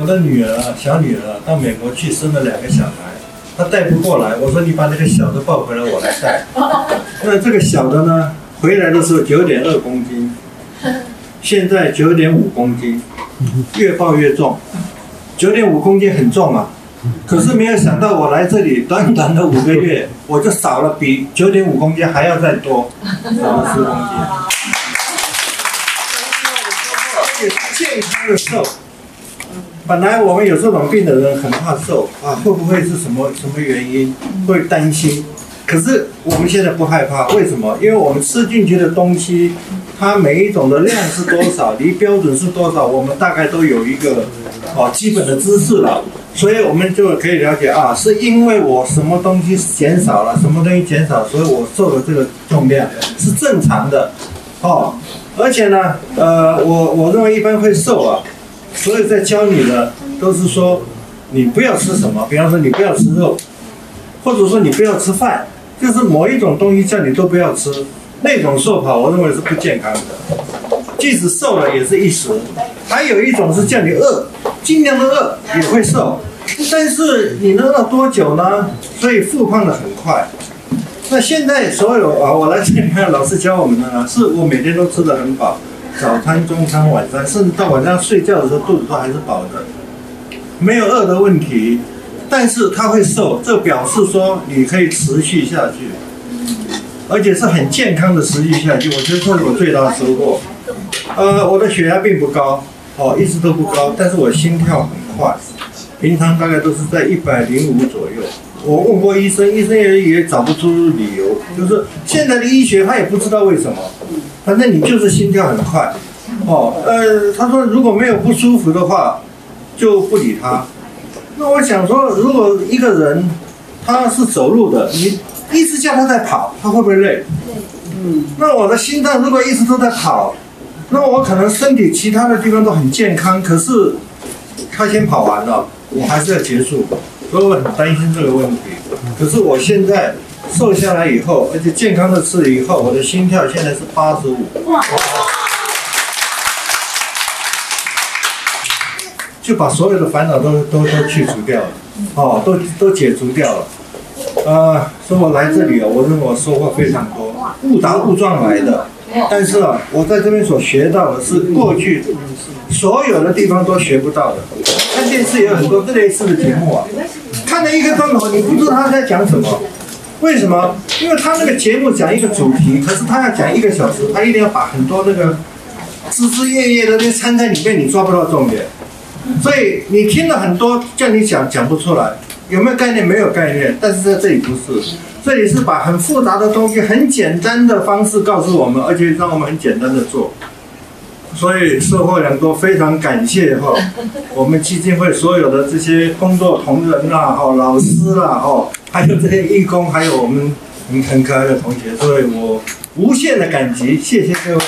我的女儿啊，小女儿啊到美国去生了两个小孩，她带不过来，我说你把那个小的抱回来，我来带。那这个小的呢，回来的时候九点二公斤，现在九点五公斤，越抱越重。九点五公斤很重啊，可是没有想到我来这里短短的五个月，我就少了比九点五公斤还要再多，少了十公斤。而且是健康的瘦。本来我们有这种病的人很怕瘦啊，会不会是什么什么原因？会担心。可是我们现在不害怕，为什么？因为我们吃进去的东西，它每一种的量是多少，离标准是多少，我们大概都有一个哦基本的知识了，所以我们就可以了解啊，是因为我什么东西减少了，什么东西减少，所以我瘦的这个重量是正常的哦。而且呢，呃，我我认为一般会瘦啊，所以在教你的都是说，你不要吃什么，比方说你不要吃肉，或者说你不要吃饭。就是某一种东西叫你都不要吃，那种瘦跑我认为是不健康的，即使瘦了也是一时。还有一种是叫你饿，尽量的饿也会瘦，但是你能饿多久呢？所以复胖的很快。那现在所有啊，我来这里看老师教我们的呢，是我每天都吃的很饱，早餐、中餐、晚餐，甚至到晚上睡觉的时候肚子都还是饱的，没有饿的问题。但是它会瘦，这表示说你可以持续下去，而且是很健康的持续下去。我觉得这是我最大的收获。呃，我的血压并不高，哦，一直都不高，但是我心跳很快，平常大概都是在一百零五左右。我问过医生，医生也也找不出理由，就是现在的医学他也不知道为什么，反正你就是心跳很快。哦，呃，他说如果没有不舒服的话，就不理他。那我想说，如果一个人他是走路的，你一直叫他在跑，他会不会累？嗯。那我的心脏如果一直都在跑，那我可能身体其他的地方都很健康，可是他先跑完了，我还是要结束，所以我很担心这个问题。可是我现在瘦下来以后，而且健康的吃了以后，我的心跳现在是八十五。哇！就把所有的烦恼都都都去除掉了，哦，都都解除掉了。呃，说我来这里啊，我认为我收获非常多，误打误撞来的。但是啊，我在这边所学到的是过去所有的地方都学不到的。看电视也有很多这类似的节目啊，看了一个钟头，你不知道他在讲什么。为什么？因为他那个节目讲一个主题，可是他要讲一个小时，他一定要把很多那个枝枝叶叶的那掺在里面，你抓不到重点。所以你听了很多，叫你讲讲不出来，有没有概念？没有概念。但是在这里不是，这里是把很复杂的东西很简单的方式告诉我们，而且让我们很简单的做。所以社会人都，非常感谢哈，我们基金会所有的这些工作同仁啦，哈，老师啦，哈，还有这些义工，还有我们很很可爱的同学，所以我无限的感激，谢谢各位。